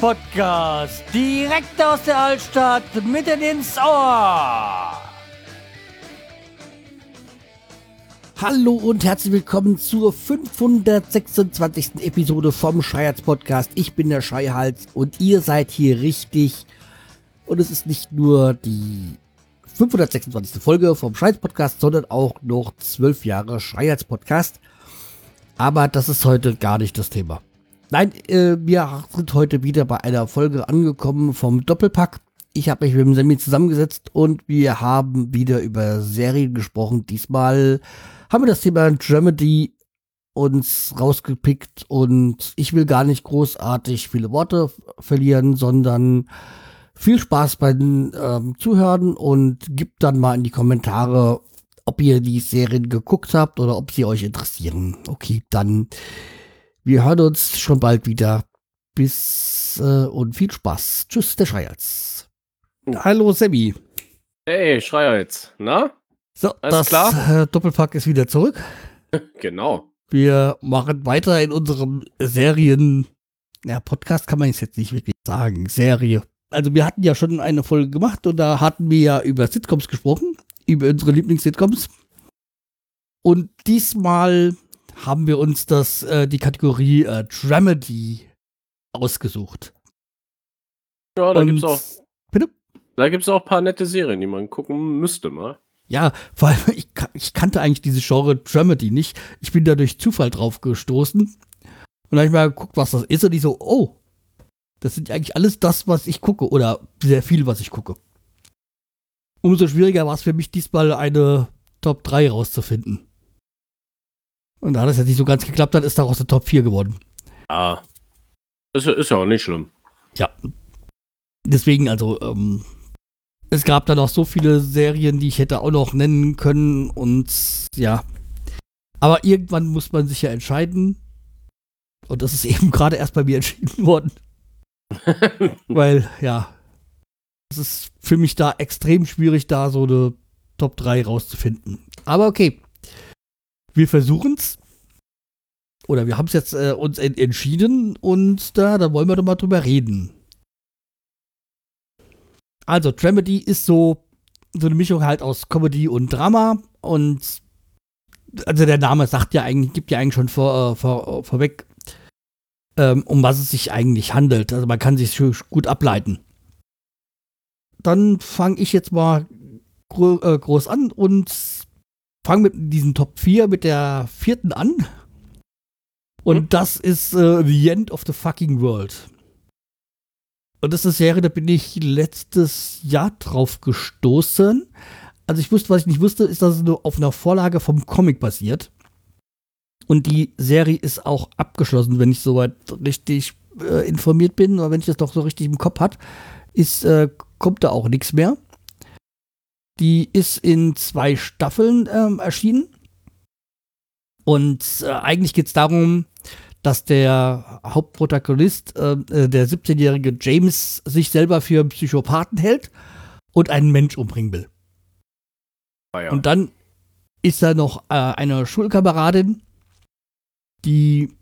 Podcast. Direkt aus der Altstadt, mitten ins Ohr. Hallo und herzlich willkommen zur 526. Episode vom Schreihals Podcast. Ich bin der Schreihals und ihr seid hier richtig. Und es ist nicht nur die 526. Folge vom Schreihals Podcast, sondern auch noch 12 Jahre Schreihals Podcast. Aber das ist heute gar nicht das Thema. Nein, äh, wir sind heute wieder bei einer Folge angekommen vom Doppelpack. Ich habe mich mit dem Semi zusammengesetzt und wir haben wieder über Serien gesprochen. Diesmal haben wir das Thema Dramedy uns rausgepickt und ich will gar nicht großartig viele Worte verlieren, sondern viel Spaß beim ähm, Zuhören und gebt dann mal in die Kommentare, ob ihr die Serien geguckt habt oder ob sie euch interessieren. Okay, dann wir hören uns schon bald wieder. Bis äh, und viel Spaß. Tschüss, der Schreihals. Hallo, Sammy. Hey, Schreihals. Na? So, Alles das klar? Äh, Doppelpack ist wieder zurück. genau. Wir machen weiter in unserem Serien. Ja, Podcast kann man jetzt nicht wirklich sagen. Serie. Also, wir hatten ja schon eine Folge gemacht und da hatten wir ja über Sitcoms gesprochen. Über unsere Lieblings-Sitcoms. Und diesmal haben wir uns das, äh, die Kategorie äh, Dramedy ausgesucht. Ja, da gibt es auch. Bitte? Da gibt es auch ein paar nette Serien, die man gucken müsste mal. Ja, vor allem, ich, ich kannte eigentlich diese Genre Dramedy nicht. Ich bin da durch Zufall drauf gestoßen. Und dann habe ich mal geguckt, was das ist. Und ich so, oh, das sind eigentlich alles das, was ich gucke. Oder sehr viel, was ich gucke. Umso schwieriger war es für mich diesmal eine Top 3 rauszufinden. Und da das jetzt nicht so ganz geklappt hat, ist daraus der Top 4 geworden. Ah. Ist, ist ja auch nicht schlimm. Ja. Deswegen, also, ähm, es gab da noch so viele Serien, die ich hätte auch noch nennen können und ja. Aber irgendwann muss man sich ja entscheiden. Und das ist eben gerade erst bei mir entschieden worden. Weil, ja, es ist für mich da extrem schwierig, da so eine Top 3 rauszufinden. Aber okay wir versuchen es. Oder wir haben es jetzt äh, uns en entschieden und da, da wollen wir doch mal drüber reden. Also, Dramedy ist so, so eine Mischung halt aus Comedy und Drama und also der Name sagt ja eigentlich, gibt ja eigentlich schon vor, äh, vor, vorweg, ähm, um was es sich eigentlich handelt. Also man kann sich gut ableiten. Dann fange ich jetzt mal äh, groß an und fange mit diesen Top 4 mit der vierten an. Und hm? das ist äh, The End of the Fucking World. Und das ist eine Serie, da bin ich letztes Jahr drauf gestoßen. Also ich wusste, was ich nicht wusste, ist, dass es nur auf einer Vorlage vom Comic basiert. Und die Serie ist auch abgeschlossen, wenn ich soweit richtig äh, informiert bin, oder wenn ich das doch so richtig im Kopf hat, ist, äh, kommt da auch nichts mehr. Die ist in zwei Staffeln ähm, erschienen. Und äh, eigentlich geht es darum, dass der Hauptprotagonist, äh, äh der 17-jährige James, sich selber für einen Psychopathen hält und einen Mensch umbringen will. Ah, ja. Und dann ist da noch äh, eine Schulkameradin, die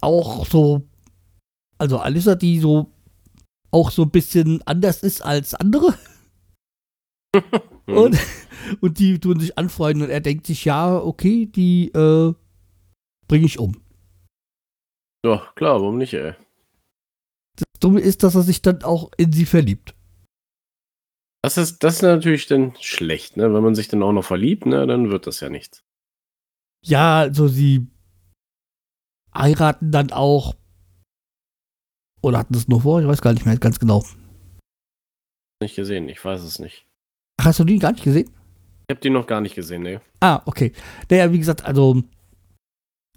auch so, also Alissa, die so auch so ein bisschen anders ist als andere. Und, und die tun sich anfreunden und er denkt sich, ja, okay, die äh, bringe ich um. Ja, klar, warum nicht, ey? Das Dumme ist, dass er sich dann auch in sie verliebt. Das ist, das ist natürlich dann schlecht, ne? Wenn man sich dann auch noch verliebt, ne, dann wird das ja nichts. Ja, also sie heiraten dann auch. Oder hatten das nur vor? Ich weiß gar nicht mehr ganz genau. Nicht gesehen, ich weiß es nicht. Hast du die gar nicht gesehen? Ich habe die noch gar nicht gesehen, ne. Ah, okay. Naja, wie gesagt, also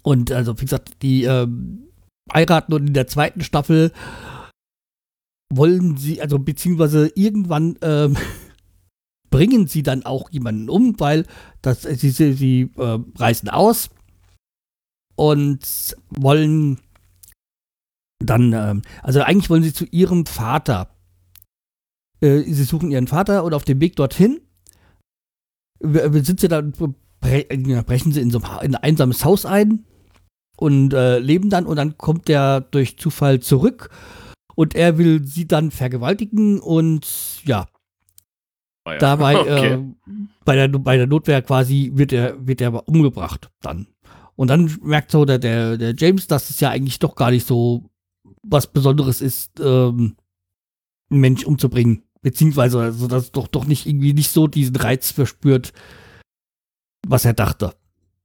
und also wie gesagt, die ähm, heiraten und in der zweiten Staffel wollen sie, also beziehungsweise irgendwann ähm, bringen sie dann auch jemanden um, weil das, sie, sie, sie äh, reisen aus und wollen dann, ähm, also eigentlich wollen sie zu ihrem Vater äh, sie suchen ihren Vater und auf dem Weg dorthin sind sie dann, brechen sie in so ein einsames Haus ein und äh, leben dann und dann kommt der durch Zufall zurück Und er will sie dann vergewaltigen und ja, Ah ja. dabei Okay. äh, bei, der, bei der Notwehr quasi wird er, wird er umgebracht dann. Und dann merkt so der, der, der James, dass es ja eigentlich doch gar nicht so was Besonderes ist, ähm, einen Mensch umzubringen. Beziehungsweise, also, dass es doch, doch nicht irgendwie nicht so diesen Reiz verspürt, was er dachte.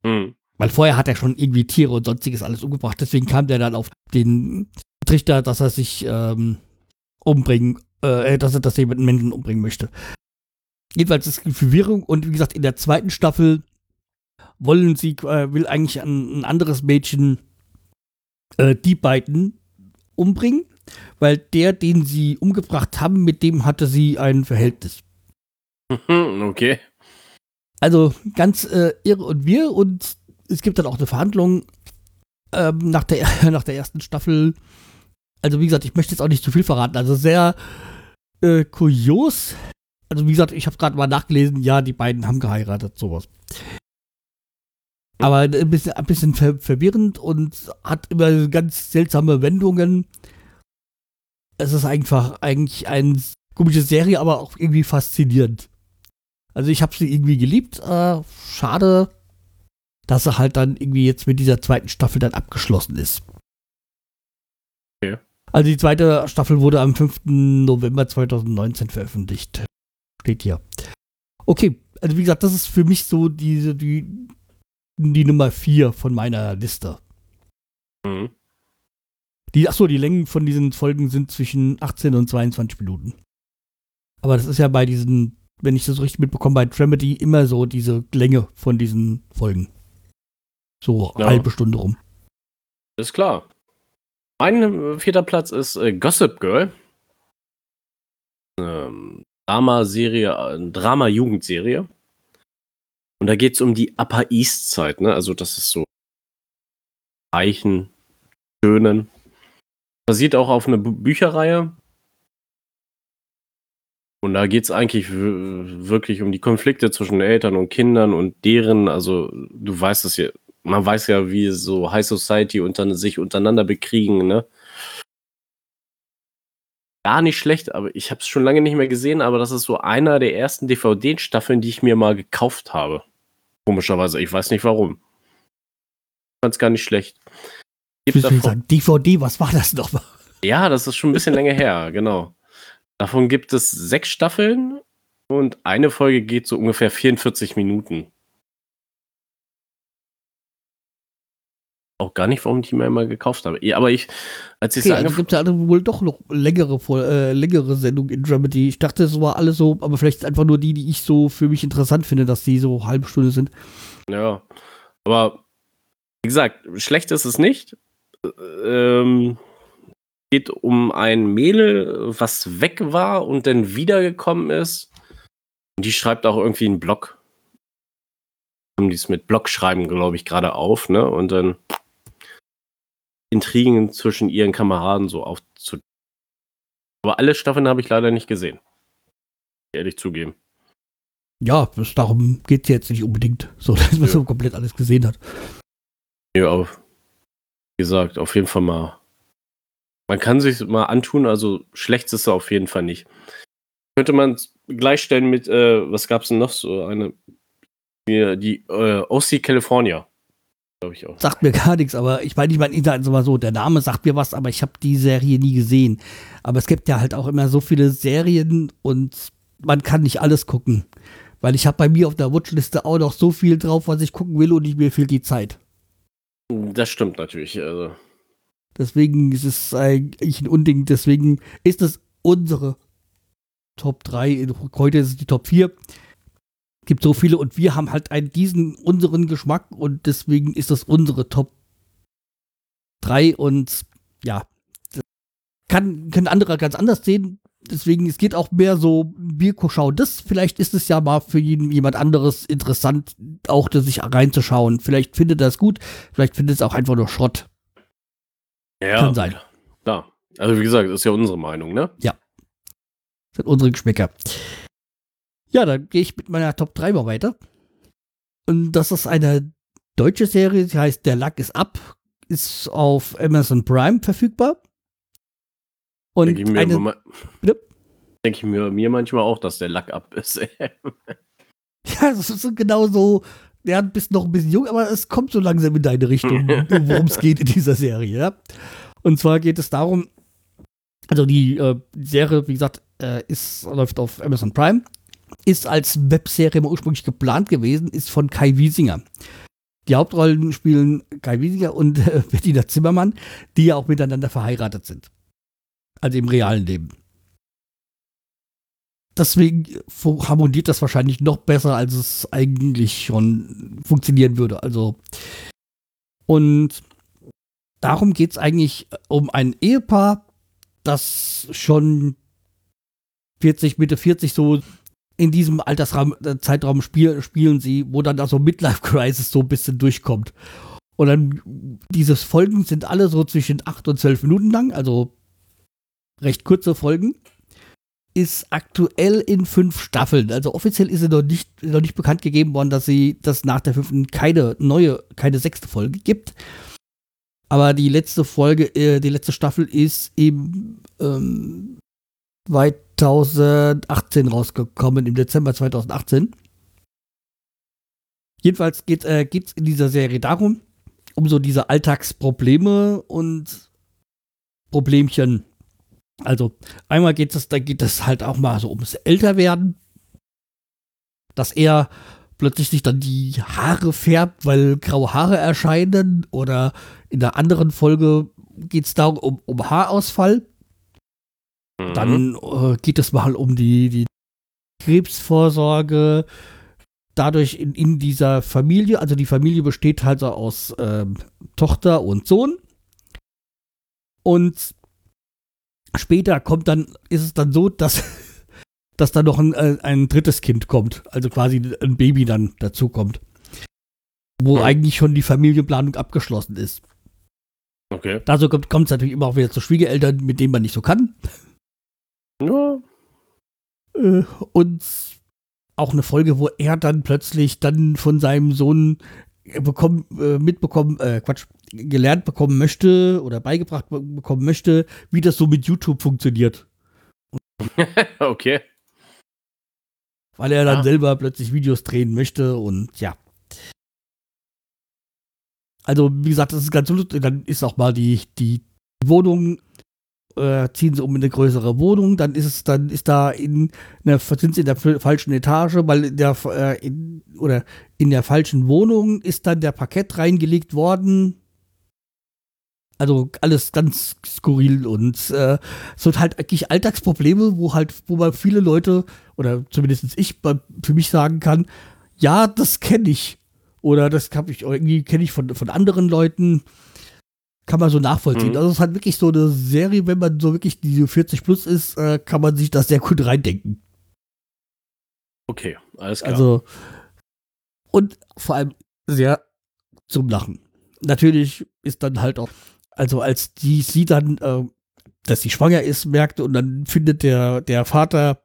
Hm. Weil vorher hat er schon irgendwie Tiere und sonstiges alles umgebracht. Deswegen kam der dann auf den Trichter, dass er sich ähm, umbringen, äh, dass er, dass jemanden Menschen umbringen möchte. Jedenfalls ist es Verwirrung und wie gesagt, in der zweiten Staffel wollen sie, äh, will eigentlich ein, ein anderes Mädchen äh, die beiden umbringen, weil der, den sie umgebracht haben, mit dem hatte sie ein Verhältnis. Okay. Also ganz äh, irre und wir und es gibt dann auch eine Verhandlung ähm, nach, der, nach der ersten Staffel. Also wie gesagt, ich möchte jetzt auch nicht zu viel verraten. Also sehr äh, kurios. Also wie gesagt, ich habe gerade mal nachgelesen, ja, die beiden haben geheiratet, sowas. Aber ein bisschen, ein bisschen ver verwirrend und hat immer ganz seltsame Wendungen. Es ist einfach eigentlich eine komische Serie, aber auch irgendwie faszinierend. Also ich habe sie irgendwie geliebt. Äh, schade, dass sie halt dann irgendwie jetzt mit dieser zweiten Staffel dann abgeschlossen ist. Okay. Also die zweite Staffel wurde am 5. November 2019 veröffentlicht. Steht hier. Okay, also wie gesagt, das ist für mich so diese, die, die Nummer 4 von meiner Liste. Hm. Die, achso, die Längen von diesen Folgen sind zwischen 18 und 22 Minuten. Aber das ist ja bei diesen, wenn ich das richtig mitbekomme, bei Tremedy immer so diese Länge von diesen Folgen. So Ja. halbe Stunde rum. Ist klar. Mein äh, vierter Platz ist äh, Gossip Girl. Ähm, Drama-Serie, äh, Drama-Jugendserie. Und da geht es um die Upper East Side, ne? Also das ist so Reichen, Schönen. Basiert auch auf einer Bücherreihe. Und da geht es eigentlich wirklich um die Konflikte zwischen Eltern und Kindern und deren, also du weißt es ja, man weiß ja, wie so High Society unter, sich untereinander bekriegen, ne? Gar nicht schlecht, aber ich habe es schon lange nicht mehr gesehen, aber das ist so einer der ersten DVD-Staffeln, die ich mir mal gekauft habe. Komischerweise, ich weiß nicht warum. Ich fand es gar nicht schlecht. Ich davon, sagen, DVD, was war das nochmal? ja, das ist schon ein bisschen länger her, genau. Davon gibt es sechs Staffeln und eine Folge geht so ungefähr 44 Minuten. Auch gar nicht, warum ich die mir immer gekauft habe. Ja, aber ich, als ich Okay, es also gibt es ja wohl doch noch längere, äh, längere Sendungen in Dramedy. Ich dachte, es war alles so, aber vielleicht einfach nur die, die ich so für mich interessant finde, dass die so halbe Stunde sind. Ja, aber wie gesagt, schlecht ist es nicht. Ähm, geht um ein Mädel, was weg war und dann wiedergekommen ist. Und die schreibt auch irgendwie einen Blog. Haben die es mit Blogschreiben, glaube ich, gerade auf, ne? Und dann Intrigen zwischen ihren Kameraden so aufzu. Aber alle Staffeln habe ich leider nicht gesehen. Ehrlich zugeben. Ja, darum geht es jetzt nicht unbedingt, so dass man Ja. so komplett alles gesehen hat. Ja, aber gesagt, auf jeden Fall mal. Man kann sich mal antun, also schlecht ist er auf jeden Fall nicht. Könnte man gleichstellen mit, äh, was gab's denn noch so? Eine, die, die äh, OC California. Glaube ich auch. Sagt mir gar nichts, aber ich meine, ich meine, ich sag mal so, der Name sagt mir was, aber ich habe die Serie nie gesehen. Aber es gibt ja halt auch immer so viele Serien und man kann nicht alles gucken. Weil ich habe bei mir auf der Watchliste auch noch so viel drauf, was ich gucken will und nicht mir fehlt die Zeit. Das stimmt natürlich. Also, Deswegen ist es eigentlich ein Unding. Deswegen ist es unsere Top 3. Heute ist es die Top 4. Gibt so viele und wir haben halt einen, diesen unseren Geschmack und deswegen ist das unsere Top 3 und ja, kann, können andere ganz anders sehen. Deswegen, es geht auch mehr so, wir schauen das. Vielleicht ist es ja mal für jeden, jemand anderes interessant, auch das sich reinzuschauen. Vielleicht findet er es gut, vielleicht findet es auch einfach nur Schrott. ja, Kann sein. Klar. Also wie gesagt, ist ja unsere Meinung, ne? Das sind unsere Geschmäcker. Ja, dann gehe ich mit meiner Top 3 mal weiter. Und das ist eine deutsche Serie, die heißt Der Lack ist ab, ist auf Amazon Prime verfügbar. Und Denke ich, mir eine, Bitte? Denke ich mir, mir manchmal auch, dass der Lack ab ist. ja, das ist genau so, der bist noch ein bisschen jung, aber es kommt so langsam in deine Richtung, worum es geht in dieser Serie, ja. Und zwar geht es darum, also die äh, Serie, wie gesagt, äh, ist, läuft auf Amazon Prime, ist als Webserie mal ursprünglich geplant gewesen, ist von Kai Wiesinger. Die Hauptrollen spielen Kai Wiesinger und äh, Bettina Zimmermann, die ja auch miteinander verheiratet sind. Also im realen Leben. Deswegen harmoniert das wahrscheinlich noch besser, als es eigentlich schon funktionieren würde. Also und darum geht es eigentlich um ein Ehepaar, das schon 40, Mitte 40 so in diesem Altersraum, äh, spiel, spielen sie, wo dann da so Midlife Crisis so ein bisschen durchkommt. Und dann, diese Folgen sind alle so zwischen 8 und 12 Minuten lang, also recht kurze Folgen. Ist aktuell in fünf Staffeln. Also offiziell ist sie noch nicht, noch nicht bekannt gegeben worden, dass sie, dass nach der fünften keine neue, keine sechste Folge gibt. Aber die letzte Folge, äh, die letzte Staffel ist im ähm, 2018 rausgekommen, im Dezember 2018. Jedenfalls geht es äh, in dieser Serie darum, um so diese Alltagsprobleme und Problemchen. Also einmal geht es, da geht es halt auch mal so ums Älterwerden, dass er plötzlich sich dann die Haare färbt, weil graue Haare erscheinen oder in der anderen Folge geht es darum um, um Haarausfall. Mhm. Dann äh, geht es mal um die, die Krebsvorsorge. Dadurch in, in dieser Familie, also die Familie besteht halt so aus ähm, Tochter und Sohn. Und später kommt dann, ist es dann so, dass, dass dann noch ein, äh, ein drittes Kind kommt. Also quasi ein Baby dann dazu kommt. Wo Mhm. eigentlich schon die Familienplanung abgeschlossen ist. Okay. Dazu kommt es natürlich immer auch wieder zu Schwiegereltern, mit denen man nicht so kann. Ja. Äh, und auch eine Folge, wo er dann plötzlich dann von seinem Sohn bekommen, äh, mitbekommen, äh, Quatsch, gelernt bekommen möchte oder beigebracht be- bekommen möchte, wie das so mit YouTube funktioniert. okay. Weil er dann Ah. selber plötzlich Videos drehen möchte und ja. Also, wie gesagt, das ist ganz lustig. Dann ist auch mal die, die Wohnung, äh, ziehen sie um in eine größere Wohnung, dann ist es, dann ist da in einer, sind sie in der falschen Etage, weil in der, äh, in, oder in der falschen Wohnung ist dann der Parkett reingelegt worden. Also alles ganz skurril und äh, so halt eigentlich Alltagsprobleme, wo halt, wo man viele Leute oder zumindest ich für mich sagen kann, ja, das kenne ich. Oder das habe ich irgendwie kenne ich von, von anderen Leuten. Kann man so nachvollziehen. Mhm. Also es ist halt wirklich so eine Serie, wenn man so wirklich die 40 plus ist, äh, kann man sich das sehr gut reindenken. Okay, alles klar. Also und vor allem sehr zum Lachen. Natürlich ist dann halt auch, also als die sie dann, äh, dass sie schwanger ist, merkt und dann findet der, der Vater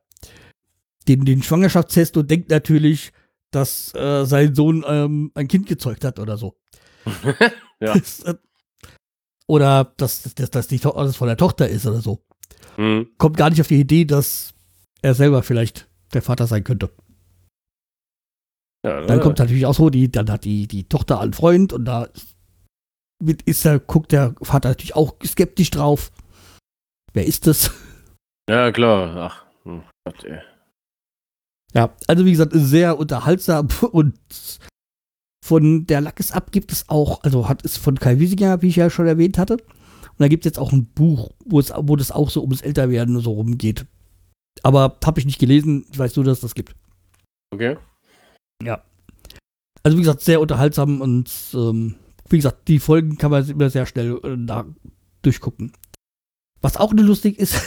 den, den Schwangerschaftstest und denkt natürlich, dass äh, sein Sohn ähm, ein Kind gezeugt hat oder so. Ja. Das, äh, oder dass, dass, dass die To- das von der Tochter ist oder so. Hm. Kommt gar nicht auf die Idee, dass er selber vielleicht der Vater sein könnte. Ja, Dann äh, kommt natürlich auch so, die, dann hat die, die Tochter einen Freund und da mit ist der, guckt der Vater natürlich auch skeptisch drauf. Wer ist das? Ja, klar. Ach, hm, Gott, ey. Ja, also wie gesagt, sehr unterhaltsam und von der Lackes ab gibt es auch, also hat es von Kai Wiesinger, wie ich ja schon erwähnt hatte. Und da gibt es jetzt auch ein Buch, wo es, wo das auch so ums Älterwerden so rumgeht. Aber habe ich nicht gelesen, ich weiß nur, dass es das gibt. Okay. Also wie gesagt, sehr unterhaltsam und ähm, wie gesagt, die Folgen kann man immer sehr schnell äh, da durchgucken. Was auch nur lustig ist,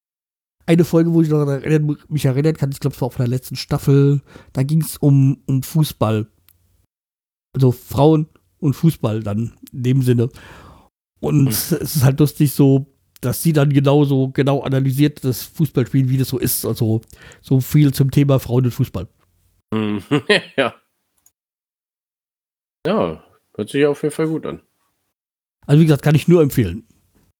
eine Folge, wo ich noch erinnern, mich erinnern kann, ich glaube, es war auf der letzten Staffel, da ging es um, um Fußball. Also Frauen und Fußball dann in dem Sinne. Und es ist halt lustig so, dass sie dann genauso genau analysiert das Fußballspiel, wie das so ist. Also so viel zum Thema Frauen und Fußball. Hm. ja. Ja, hört sich auf jeden Fall gut an. Also wie gesagt, kann ich nur empfehlen.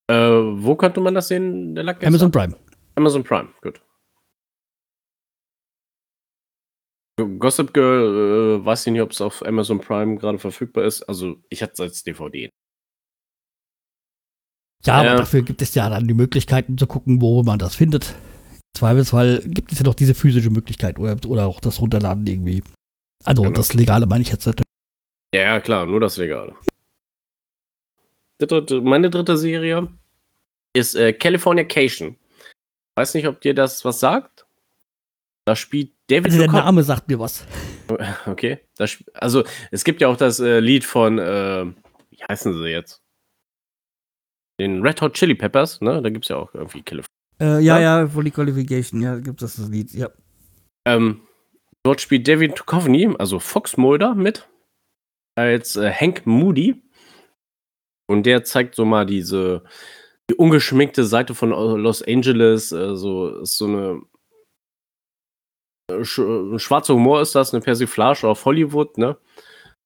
Äh, wo konnte man das sehen? Amazon Prime. Amazon Prime, gut. Gossip Girl, äh, weiß ich nicht, ob es auf Amazon Prime gerade verfügbar ist. Also, ich hatte es als DVD. Ja, aber Ja. dafür gibt es ja dann die Möglichkeiten zu gucken, wo man das findet. Im Zweifelsfall gibt es ja noch diese physische Möglichkeit oder, oder auch das Runterladen irgendwie. Also Genau. das Legale meine ich jetzt nicht. Ja, ja, klar, nur das Legale. Dritte, meine dritte Serie ist äh, Californication. Weiß nicht, ob dir das was sagt. Da spielt David Also der Duchovny- Name sagt mir was. Okay. Das, also, es gibt ja auch das äh, Lied von, äh, wie heißen sie jetzt? Den Red Hot Chili Peppers, ne? Da gibt es ja auch irgendwie California. Äh, Ja. ja, ja, Volley Qualification, ja, gibt es das Lied, ja. Ähm, dort spielt David Duchovny, also Fox Mulder, mit. Als äh, Hank Moody. Und der zeigt so mal diese die ungeschminkte Seite von äh, Los Angeles. Äh, so ist so eine. Sch schwarzer Humor ist das, eine Persiflage auf Hollywood, ne?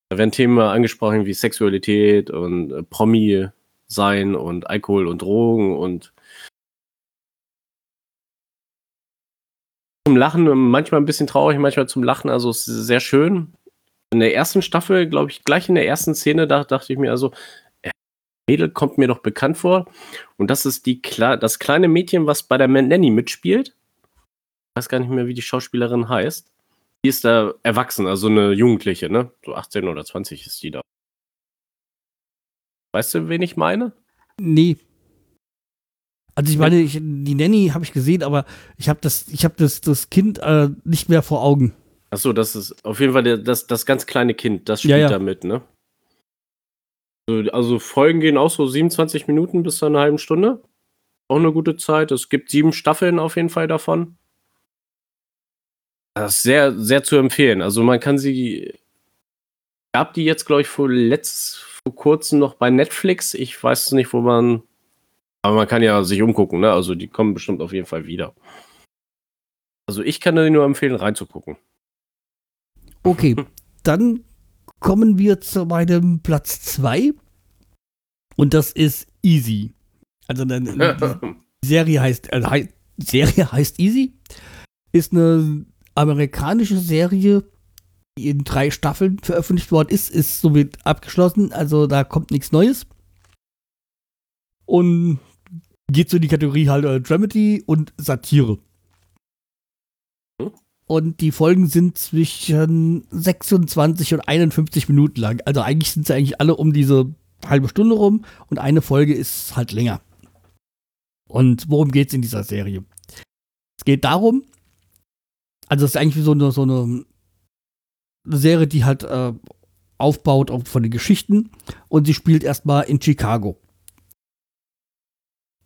Da werden Themen angesprochen wie Sexualität und äh, Promi sein und Alkohol und Drogen und zum Lachen, manchmal ein bisschen traurig, manchmal zum Lachen, also es ist sehr schön. In der ersten Staffel, glaube ich, gleich in der ersten Szene, da dachte ich mir also, äh, Mädel kommt mir doch bekannt vor. Und das ist die das kleine Mädchen, was bei der Nanny mitspielt. Ich weiß gar nicht mehr, wie die Schauspielerin heißt. Die ist da erwachsen, also eine Jugendliche, ne? So 18 oder 20 ist die da. Weißt du, wen ich meine? Nee. Also ich meine, ich, die Nanny habe ich gesehen, aber ich habe das, ich habe das, das Kind äh, nicht mehr vor Augen. Achso, das ist auf jeden Fall der, das, das ganz kleine Kind, das Ja, spielt ja. da mit, ne? So, Also Folgen gehen auch so 27 Minuten bis zu einer halben Stunde. Auch eine gute Zeit. Es gibt sieben Staffeln auf jeden Fall davon. Das ist sehr, sehr zu empfehlen. Also man kann sie. Gab die jetzt, glaube ich, vor letzt, vor kurzem noch bei Netflix. Ich weiß nicht, wo man. Aber man kann ja sich umgucken, ne? Also die kommen bestimmt auf jeden Fall wieder. Also ich kann dir nur empfehlen, reinzugucken. Okay, dann kommen wir zu meinem Platz 2. Und das ist Easy. Also dann, die Serie heißt, also Serie heißt Easy. Ist eine amerikanische Serie, die in drei Staffeln veröffentlicht worden ist, ist somit abgeschlossen. Also da kommt nichts Neues. Und geht so in die Kategorie halt äh, Dramedy und Satire. Und die Folgen sind zwischen 26 und 51 Minuten lang. Also eigentlich sind sie eigentlich alle um diese halbe Stunde rum und eine Folge ist halt länger. Und worum geht's in dieser Serie? Es geht darum, also es ist eigentlich so eine, so eine Serie, die halt äh, aufbaut auf, von den Geschichten und sie spielt erstmal in Chicago.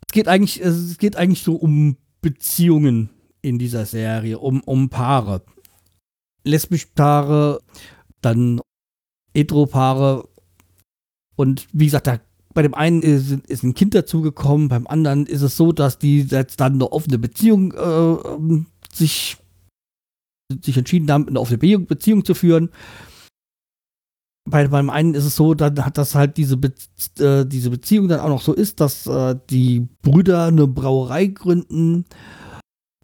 Es geht eigentlich, es geht eigentlich so um Beziehungen in dieser Serie, um, um Paare. Lesbische Paare, dann Hetero-Paare und wie gesagt, da, bei dem einen ist, ist ein Kind dazugekommen, beim anderen ist es so, dass die jetzt dann eine offene Beziehung äh, sich, sich entschieden haben, eine offene Be Beziehung zu führen. Bei, beim einen ist es so, dann hat das halt diese, Be äh, diese Beziehung dann auch noch so ist, dass äh, die Brüder eine Brauerei gründen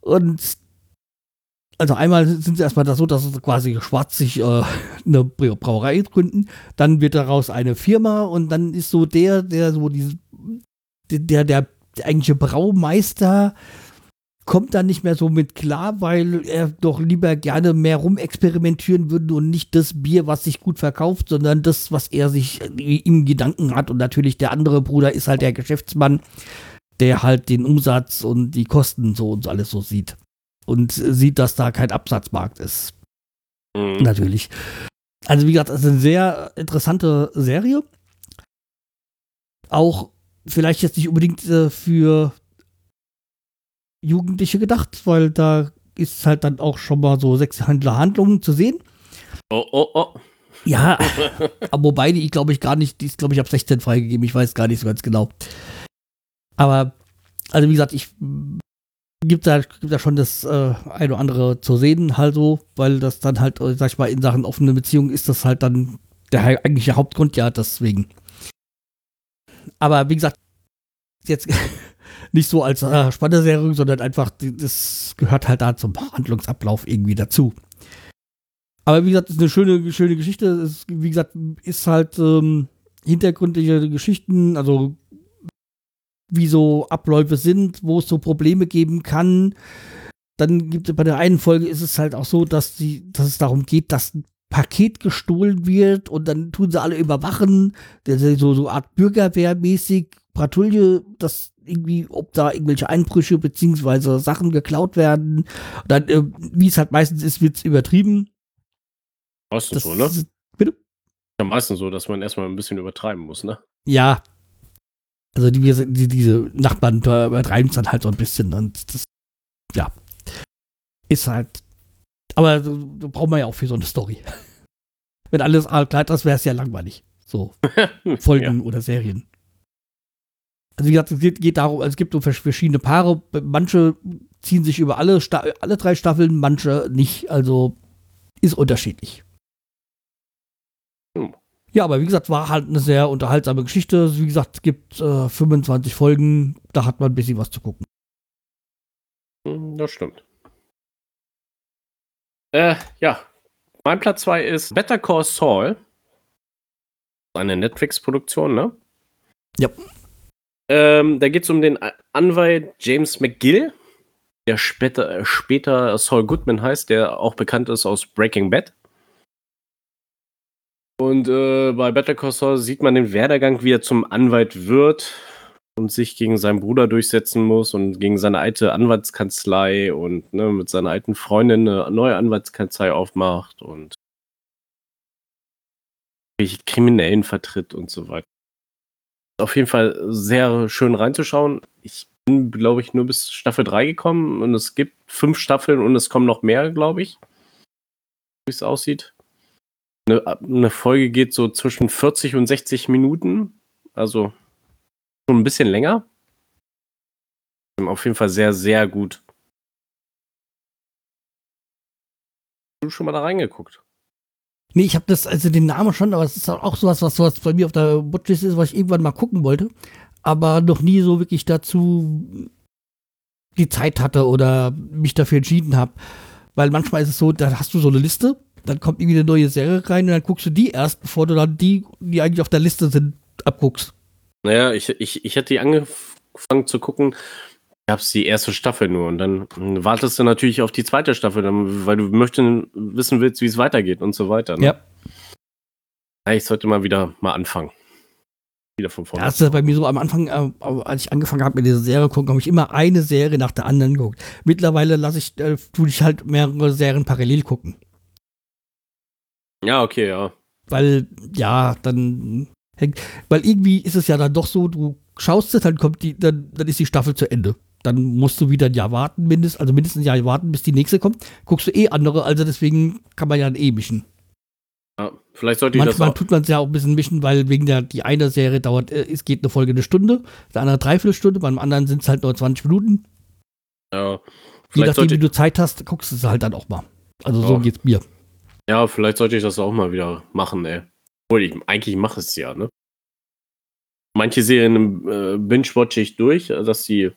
und also einmal sind sie erstmal da so, dass sie quasi schwarz sich äh, eine Brauerei gründen, dann wird daraus eine Firma und dann ist so der, der so diese, der, der, der eigentliche Braumeister kommt dann nicht mehr so mit klar, weil er doch lieber gerne mehr rumexperimentieren würde und nicht das Bier, was sich gut verkauft, sondern das, was er sich im Gedanken hat. Und natürlich der andere Bruder ist halt der Geschäftsmann, der halt den Umsatz und die Kosten so und alles so sieht. Und sieht, dass da kein Absatzmarkt ist. Mhm. Natürlich. Also, wie gesagt, das ist eine sehr interessante Serie. Auch vielleicht jetzt nicht unbedingt äh, für Jugendliche gedacht, weil da ist halt dann auch schon mal so sexuelle Handlungen zu sehen. Oh, oh, oh. Ja, aber wobei die, glaube ich, gar nicht, die ist, glaube ich, ab 16 freigegeben. Ich weiß gar nicht so ganz genau. Aber, also wie gesagt, ich gibt da, gibt da schon das äh, eine oder andere zu sehen, halt so, weil das dann halt, äh, sag ich mal, in Sachen offene Beziehung ist das halt dann der eigentliche Hauptgrund, ja, deswegen. Aber wie gesagt, jetzt nicht so als äh, spannende sondern einfach, das gehört halt da zum Handlungsablauf irgendwie dazu. Aber wie gesagt, es ist eine schöne, schöne Geschichte. Es, wie gesagt, ist halt ähm, hintergründige Geschichten, also wie so Abläufe sind, wo es so Probleme geben kann. Dann gibt es bei der einen Folge ist es halt auch so, dass die, dass es darum geht, dass ein Paket gestohlen wird und dann tun sie alle überwachen, so so Art Bürgerwehrmäßig Patrouille, dass irgendwie, ob da irgendwelche Einbrüche beziehungsweise Sachen geklaut werden. Dann, äh, wie es halt meistens ist, wird es übertrieben. Meistens Das so, ne? ist- bitte? Ja, meistens so, dass man erstmal ein bisschen übertreiben muss, ne? Ja. Also die, die, diese Nachbarn übertreiben es dann halt so ein bisschen und das, ja, ist halt, aber so, so braucht man ja auch für so eine Story. Wenn alles klar ist, wäre es ja langweilig. So, Folgen oder Serien. Also wie gesagt, es geht, geht darum, also es gibt so vers- verschiedene Paare. Manche ziehen sich über alle, Sta alle drei Staffeln, manche nicht. Also ist unterschiedlich. Hm. Ja, aber wie gesagt, war halt eine sehr unterhaltsame Geschichte. Wie gesagt, es gibt äh, 25 Folgen, da hat man ein bisschen was zu gucken. Hm, Das stimmt. Äh, ja. Mein Platz 2 ist Better Call Saul. Eine Netflix-Produktion, ne? Ja. Ähm, da geht es um den Anwalt James McGill, der später, äh, später Saul Goodman heißt, der auch bekannt ist aus Breaking Bad. Und äh, bei Better Call Saul sieht man den Werdegang, wie er zum Anwalt wird und sich gegen seinen Bruder durchsetzen muss und gegen seine alte Anwaltskanzlei und ne, mit seiner alten Freundin eine neue Anwaltskanzlei aufmacht und Kriminellen vertritt und so weiter. Auf jeden Fall sehr schön reinzuschauen. Ich bin, glaube ich, nur bis Staffel 3 gekommen und es gibt fünf Staffeln und es kommen noch mehr, glaube ich. Wie es aussieht. Eine, eine Folge geht so zwischen 40 und 60 Minuten. Also schon ein bisschen länger. Auf jeden Fall sehr, sehr gut. Du schon mal da reingeguckt? Nee, ich habe das, also den Namen schon, aber es ist auch sowas, was, was bei mir auf der Watchlist ist, was ich irgendwann mal gucken wollte, aber noch nie so wirklich dazu die Zeit hatte oder mich dafür entschieden habe. Weil manchmal ist es so, da hast du so eine Liste, dann kommt irgendwie eine neue Serie rein und dann guckst du die erst, bevor du dann die, die eigentlich auf der Liste sind, abguckst. Naja, ich, ich, ich hätte die angefangen zu gucken, gab es die erste Staffel nur und dann wartest du natürlich auf die zweite Staffel, weil du möchtest wissen willst, wie es weitergeht und so weiter. Ne? Ja. Ja, Ich sollte mal wieder mal anfangen. Wieder von vorne. Das ist bei mir so am Anfang, äh, als ich angefangen habe mit dieser Serie gucken, habe ich immer eine Serie nach der anderen geguckt. Mittlerweile lasse ich, äh, tue ich halt mehrere Serien parallel gucken. Ja, okay, ja. Weil, ja, dann hängt, weil irgendwie ist es ja dann doch so, du schaust es, dann kommt die, dann, dann ist die Staffel zu Ende. Dann musst du wieder ein Jahr warten, mindestens, also mindestens ein Jahr warten, bis die nächste kommt. Guckst du eh andere, also deswegen kann man ja dann eh mischen. ja. Vielleicht sollte ich Manchmal das auch. tut man es ja auch ein bisschen mischen, weil wegen der, die eine Serie dauert, äh, es geht eine Folge eine Stunde, der andere dreiviertel Stunde, beim anderen sind es halt nur 20 Minuten. Ja, Je nachdem, sollte, wie du Zeit hast, guckst du es halt dann auch mal. Also so Ja. geht's mir. ja, vielleicht sollte ich das auch mal wieder machen, ey. Obwohl, ich, eigentlich mache ich es ja, ne? Manche Serien äh, binge-watche ich durch, dass, die,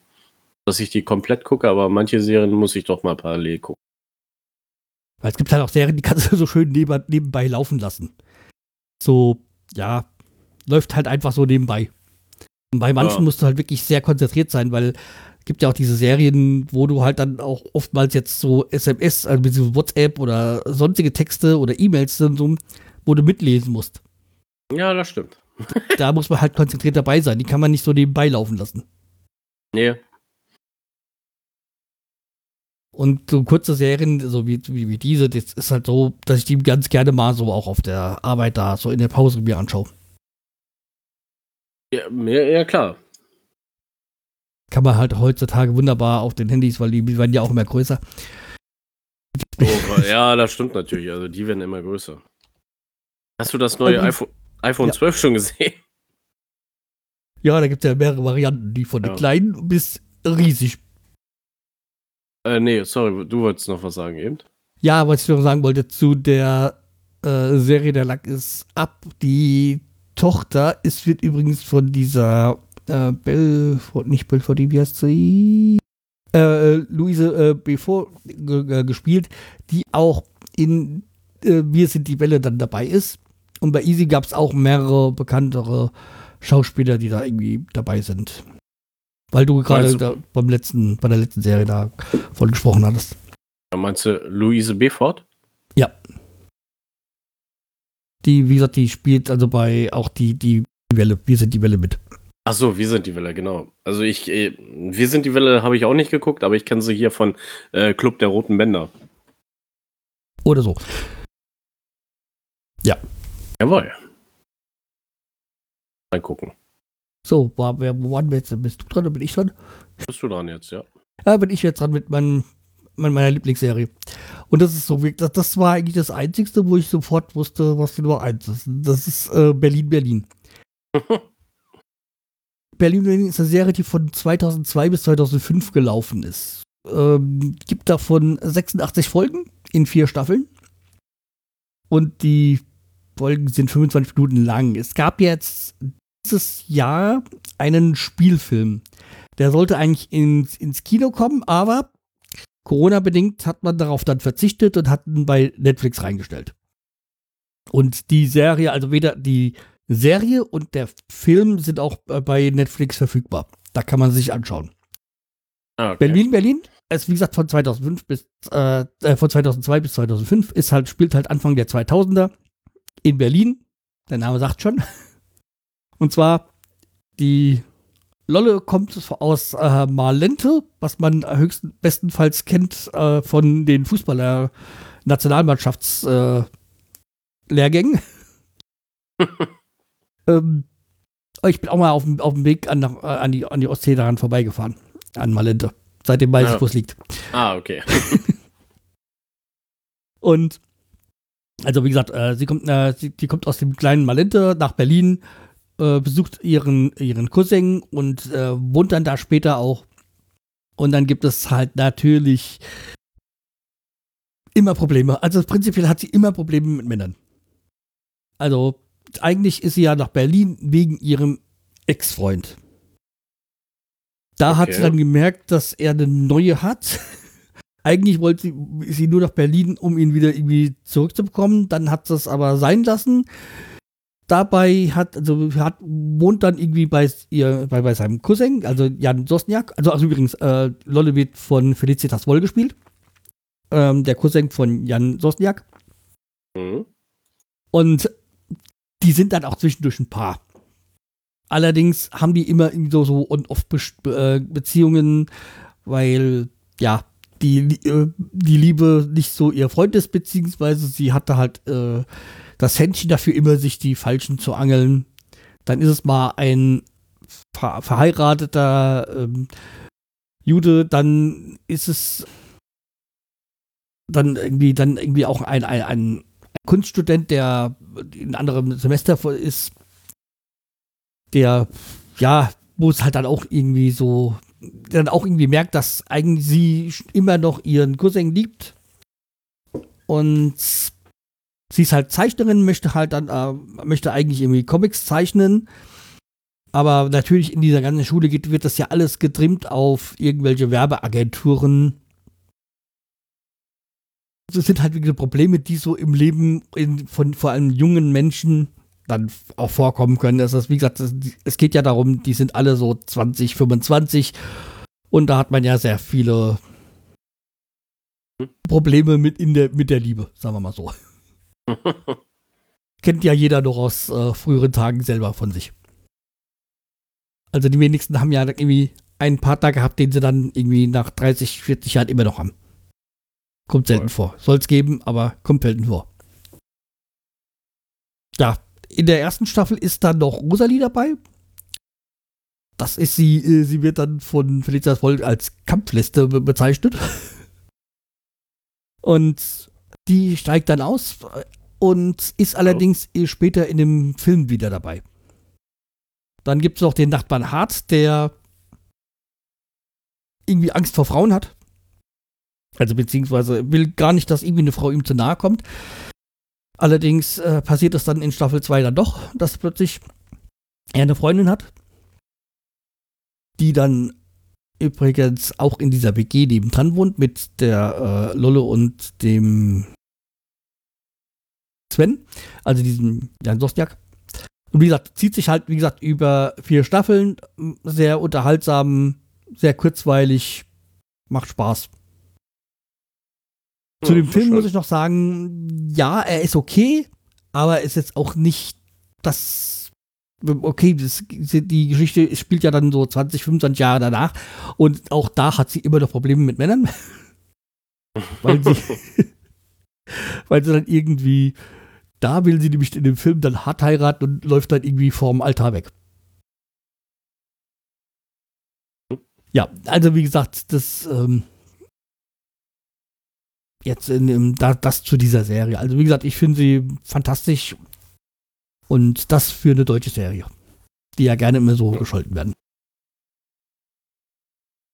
dass ich die komplett gucke, aber manche Serien muss ich doch mal parallel gucken. Weil es gibt halt auch Serien, die kannst du so schön neben, nebenbei laufen lassen. So, ja, läuft halt einfach so nebenbei. Und bei manchen Ja. musst du halt wirklich sehr konzentriert sein, weil es gibt ja auch diese Serien, wo du halt dann auch oftmals jetzt so SMS, also WhatsApp oder sonstige Texte oder E-Mails sind, so, wo du mitlesen musst. Ja, das stimmt. Da muss man halt konzentriert dabei sein. Die kann man nicht so nebenbei laufen lassen. Nee, Und so kurze Serien, so wie, wie, wie diese, das ist halt so, dass ich die ganz gerne mal so auch auf der Arbeit da, so in der Pause mir anschaue. ja, ja, ja klar. Kann man halt heutzutage wunderbar auf den Handys, weil die werden ja auch immer größer. Oh, ja, das stimmt natürlich. Also die werden immer größer. Hast du das neue Also- iPhone, iPhone Ja. 12 schon gesehen? Ja, da gibt es ja mehrere Varianten, die von den Ja. kleinen bis riesig. Äh, nee, sorry, du wolltest noch was sagen eben. Ja, was ich noch sagen wollte zu der äh, Serie Der Lack ist ab. Die Tochter ist, wird übrigens von dieser äh, Belfort, nicht Belfort, wie heißt sie? Äh, Luise äh, Befort gespielt, die auch in äh, Wir sind die Welle dann dabei ist. Und bei Easy gab es auch mehrere bekanntere Schauspieler, die da irgendwie dabei sind. Weil du gerade beim letzten, bei der letzten Serie da von gesprochen hattest. Meinst du Luise Befort? Ja. Die, wie gesagt, die spielt also bei auch die, die Welle, wir sind die Welle mit. Ach so, wir sind die Welle, genau. Also ich, äh, wir sind die Welle habe ich auch nicht geguckt, aber ich kenne sie hier von äh, Club der Roten Bänder. Oder so. Ja. Jawohl. Mal gucken. So, war, wer, wo waren wir jetzt? Bist du dran oder bin ich dran? Bist du dran jetzt, ja. Ja, bin ich jetzt dran mit meinem, meiner Lieblingsserie. Und das ist so, das, das war eigentlich das Einzigste, wo ich sofort wusste, was die Nummer 1 ist. Das ist äh, Berlin, Berlin. Berlin, Berlin ist eine Serie, die von 2002 bis 2005 gelaufen ist. Ähm, gibt davon 86 Folgen in vier Staffeln. Und die Folgen sind 25 Minuten lang. Es gab jetzt dieses Jahr einen Spielfilm. Der sollte eigentlich ins, ins Kino kommen, aber Corona-bedingt hat man darauf dann verzichtet und hat ihn bei Netflix reingestellt. Und die Serie, also weder die Serie und der Film sind auch äh, bei Netflix verfügbar. Da kann man sich anschauen. Ah, okay. Berlin, Berlin, ist wie gesagt von 2005 bis äh, äh von 2002 bis 2005 ist halt spielt halt Anfang der 2000er in Berlin. Der Name sagt schon. Und zwar, die Lolle kommt aus äh, Marlente, was man höchsten, bestenfalls kennt äh, von den Fußballer-Nationalmannschaftslehrgängen. Äh, ähm, ich bin auch mal auf, auf dem Weg an, äh, an, die, an die Ostsee daran vorbeigefahren, an Malente. Seitdem weiß ja. ich, wo es liegt. Ah, okay. Und also wie gesagt, äh, sie kommt, äh, sie, die kommt aus dem kleinen Malente nach Berlin, äh, besucht ihren, ihren Cousin und äh, wohnt dann da später auch. Und dann gibt es halt natürlich immer Probleme. Also prinzipiell hat sie immer Probleme mit Männern. Also eigentlich ist sie ja nach Berlin wegen ihrem Ex-Freund. Da okay. hat sie dann gemerkt, dass er eine neue hat. Eigentlich wollte sie, sie nur nach Berlin, um ihn wieder irgendwie zurückzubekommen. Dann hat sie es aber sein lassen. Dabei hat, also hat, wohnt dann irgendwie bei ihr, bei, bei seinem Cousin, also Jan Sosniak. Also, also übrigens, äh, Lolle wird von Felicitas Woll gespielt. Ähm, der Cousin von Jan Sosniak. Mhm. Und die sind dann auch zwischendurch ein Paar. Allerdings haben die immer so, so On-Off-Beziehungen, weil, ja, die, äh, die Liebe nicht so ihr Freund ist, beziehungsweise sie hatte halt äh, das Händchen dafür, immer sich die Falschen zu angeln. Dann ist es mal ein ver verheirateter ähm, Jude, dann ist es dann irgendwie, dann irgendwie auch ein, ein, ein Kunststudent, der in anderem Semester ist, der, ja, wo es halt dann auch irgendwie so, der dann auch irgendwie merkt, dass eigentlich sie immer noch ihren Cousin liebt. Und sie ist halt Zeichnerin, möchte halt dann, äh, möchte eigentlich irgendwie Comics zeichnen. Aber natürlich in dieser ganzen Schule geht, wird das ja alles getrimmt auf irgendwelche Werbeagenturen das sind halt diese Probleme, die so im Leben in, von vor allem jungen Menschen dann auch vorkommen können. Das ist, wie gesagt, das, es geht ja darum, die sind alle so 20, 25 und da hat man ja sehr viele Probleme mit, in der, mit der Liebe, sagen wir mal so. Kennt ja jeder noch aus äh, früheren Tagen selber von sich. Also die wenigsten haben ja irgendwie einen Partner gehabt, den sie dann irgendwie nach 30, 40 Jahren immer noch haben. Kommt selten Voll. vor. Soll es geben, aber kommt selten vor. Ja, in der ersten Staffel ist dann noch Rosalie dabei. Das ist sie, äh, sie wird dann von Felicitas Volk als Kampfliste bezeichnet. Und die steigt dann aus und ist allerdings oh. später in dem Film wieder dabei. Dann gibt es noch den Nachbarn Hart, der irgendwie Angst vor Frauen hat. Also beziehungsweise will gar nicht, dass irgendwie eine Frau ihm zu nahe kommt. Allerdings äh, passiert es dann in Staffel 2 dann doch, dass plötzlich er eine Freundin hat. die dann übrigens auch in dieser WG nebendran wohnt mit der äh, Lolle und dem Sven, also diesem Jan Sosniak. Und wie gesagt, zieht sich halt, wie gesagt, über vier Staffeln, sehr unterhaltsam, sehr kurzweilig, macht Spaß. Zu Ja, dem Film schön. muss ich noch sagen, ja, er ist okay, aber ist jetzt auch nicht das. Okay, das, die Geschichte spielt ja dann so 20, 25 Jahre danach und auch da hat sie immer noch Probleme mit Männern. weil sie, weil sie dann irgendwie, da will sie nämlich in dem Film dann hart heiraten und läuft dann irgendwie vorm Altar weg. Ja, also wie gesagt, das ähm, jetzt in dem, da, das zu dieser Serie. Also wie gesagt, ich finde sie fantastisch und das für eine deutsche Serie, die ja gerne immer so gescholten werden.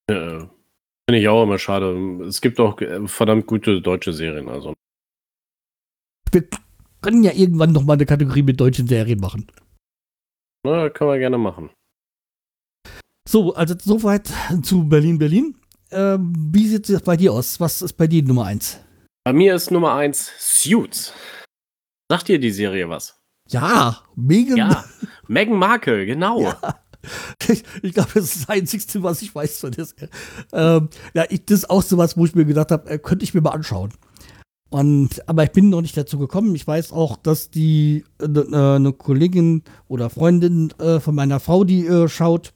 Ja, Finde ich auch immer schade. Es gibt auch äh, verdammt gute deutsche Serien. Also. Wir können ja irgendwann noch mal eine Kategorie mit deutschen Serien machen. Na, kann man gerne machen. So, also soweit zu Berlin, Berlin. Ähm, wie sieht es bei dir aus? Was ist bei dir Nummer eins? Bei mir ist Nummer 1 Suits. Sagt dir die Serie was? Ja, Megan. Ja, Meghan Markle, genau. Ja. Ich, ich glaube, das ist das Einzige, was ich weiß von der Serie. Ähm, ja, ich, das ist auch so was, wo ich mir gedacht habe, äh, könnte ich mir mal anschauen. Und, aber ich bin noch nicht dazu gekommen. Ich weiß auch, dass die äh, ne- eine Kollegin oder Freundin äh, von meiner Frau, die äh, schaut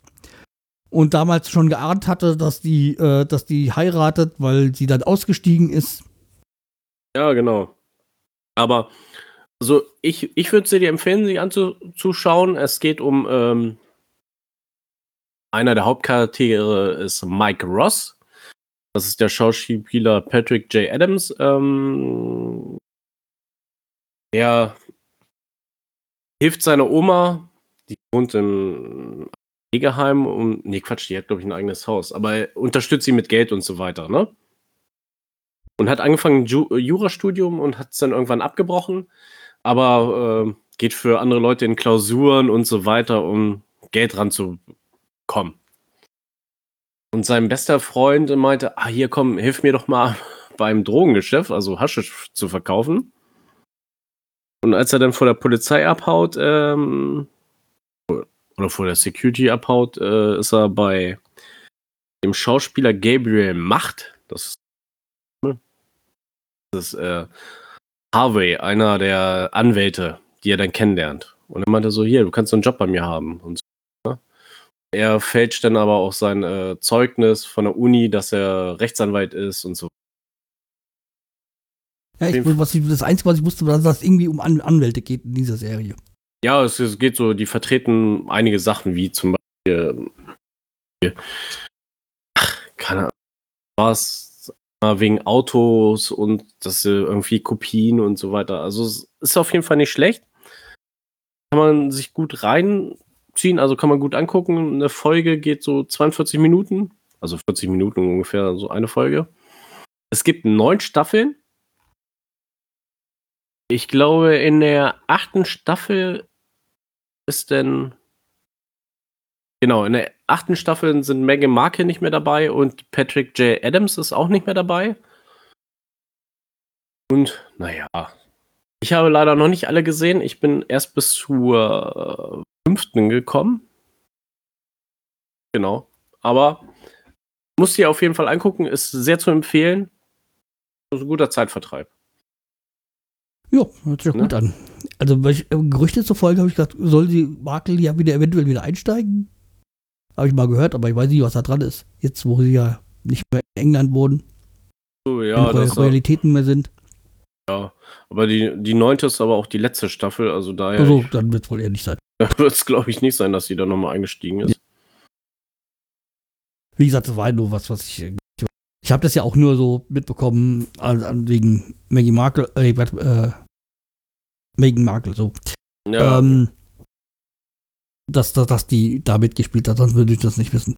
und damals schon geahnt hatte, dass die, äh, dass die heiratet, weil sie dann ausgestiegen ist. Ja, genau. Aber also ich, ich würde sie dir empfehlen, sie anzuschauen. Es geht um ähm, einer der Hauptcharaktere ist Mike Ross. Das ist der Schauspieler Patrick J. Adams. Ähm, der hilft seiner Oma, die wohnt im Pflegeheim und nee Quatsch, die hat glaube ich ein eigenes Haus, aber er unterstützt sie mit Geld und so weiter, ne? und hat angefangen Ju Jurastudium und hat es dann irgendwann abgebrochen, aber äh, geht für andere Leute in Klausuren und so weiter, um Geld ranzukommen. Und sein bester Freund meinte, ah, hier komm, hilf mir doch mal beim Drogengeschäft, also Haschisch zu verkaufen. Und als er dann vor der Polizei abhaut, ähm, oder vor der Security abhaut, äh, ist er bei dem Schauspieler Gabriel Macht, das ist äh, Harvey, einer der Anwälte, die er dann kennenlernt. Und er meinte so, hier, du kannst so einen Job bei mir haben. Und so, ne? Er fälscht dann aber auch sein äh, Zeugnis von der Uni, dass er Rechtsanwalt ist und so. Ja, ich, was ich, das Einzige, was ich wusste, war, dass es irgendwie um An Anwälte geht in dieser Serie. Ja, es, es geht so, die vertreten einige Sachen, wie zum Beispiel, äh, ach, keine Ahnung, was wegen Autos und das äh, irgendwie Kopien und so weiter. Also es ist auf jeden Fall nicht schlecht. Kann man sich gut reinziehen, also kann man gut angucken. Eine Folge geht so 42 Minuten, also 40 Minuten ungefähr, so eine Folge. Es gibt neun Staffeln. Ich glaube, in der achten Staffel ist denn. Genau, in der achten Staffel sind Meghan Markle nicht mehr dabei und Patrick J. Adams ist auch nicht mehr dabei. Und naja, ich habe leider noch nicht alle gesehen. Ich bin erst bis zur äh, fünften gekommen. Genau. Aber muss dir auf jeden Fall angucken, ist sehr zu empfehlen. Ist ein guter Zeitvertreib. Ja, hört sich Ne? gut an. Also, äh, Gerüchte zur Folge habe ich gesagt, soll die Markel ja wieder eventuell wieder einsteigen? Habe ich mal gehört, aber ich weiß nicht, was da dran ist. Jetzt, wo sie ja nicht mehr in England So, in ja, das, Royalitäten mehr sind. ja. Aber die, die neunte ist aber auch die letzte Staffel, also daher Also, dann wird es wohl eher nicht sein. wird es, glaube ich, nicht sein, dass sie da nochmal eingestiegen ist. Wie gesagt, das war nur was, was ich. Ich habe das ja auch nur so mitbekommen, also wegen Maggie Markle, äh, äh, Meghan Markle, so. Ja, Ähm, dass, dass, dass die da mitgespielt hat, sonst würde ich das nicht wissen.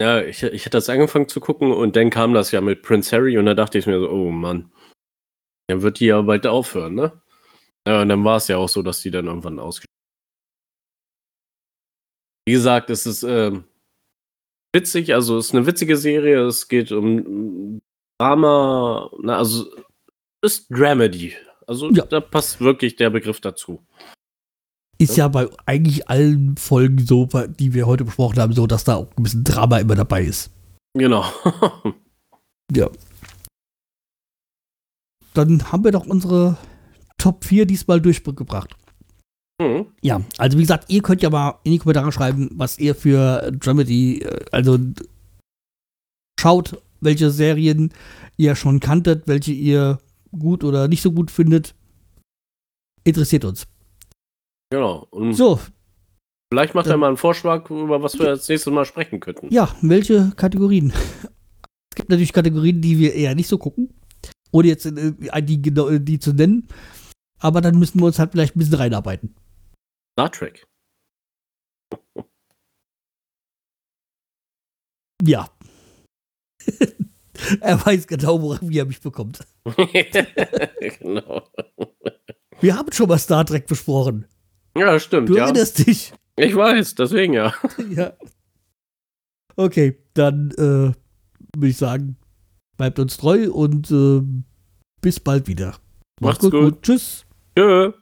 ja ich, ich hatte das angefangen zu gucken und dann kam das ja mit Prince Harry und da dachte ich mir so, oh Mann, dann wird die ja bald aufhören, ne? Ja, und dann war es ja auch so, dass die dann irgendwann ausgespielt Wie gesagt, es ist, ähm, witzig, also es ist eine witzige Serie, es geht um Drama, na, also ist Dramedy. Also Ja. da passt wirklich der Begriff dazu. Ist ja bei eigentlich allen Folgen so, die wir heute besprochen haben, so, dass da auch ein bisschen Drama immer dabei ist. Genau. Ja. Dann haben wir doch unsere Top 4 diesmal durchgebracht. Hm. Ja, also wie gesagt, ihr könnt ja mal in die Kommentare schreiben, was ihr für Dramedy, äh, also schaut, welche Serien ihr schon kanntet, welche ihr gut oder nicht so gut findet. Interessiert uns. Genau. Und So, vielleicht macht er dann- mal einen Vorschlag, über was wir als nächstes Mal sprechen könnten. ja, welche Kategorien? Es gibt natürlich Kategorien, die wir eher nicht so gucken, ohne jetzt äh, die, genau- die zu nennen. Aber dann müssen wir uns halt vielleicht ein bisschen reinarbeiten. Star Trek. Ja. er weiß genau, wie er mich bekommt. genau. Wir haben schon mal Star Trek besprochen. Ja, stimmt, Du ja. erinnerst dich. Ich weiß, deswegen ja. ja. Okay, dann äh, würde ich sagen, bleibt uns treu und äh, bis bald wieder. Macht's gut. Tschüss. Tschö.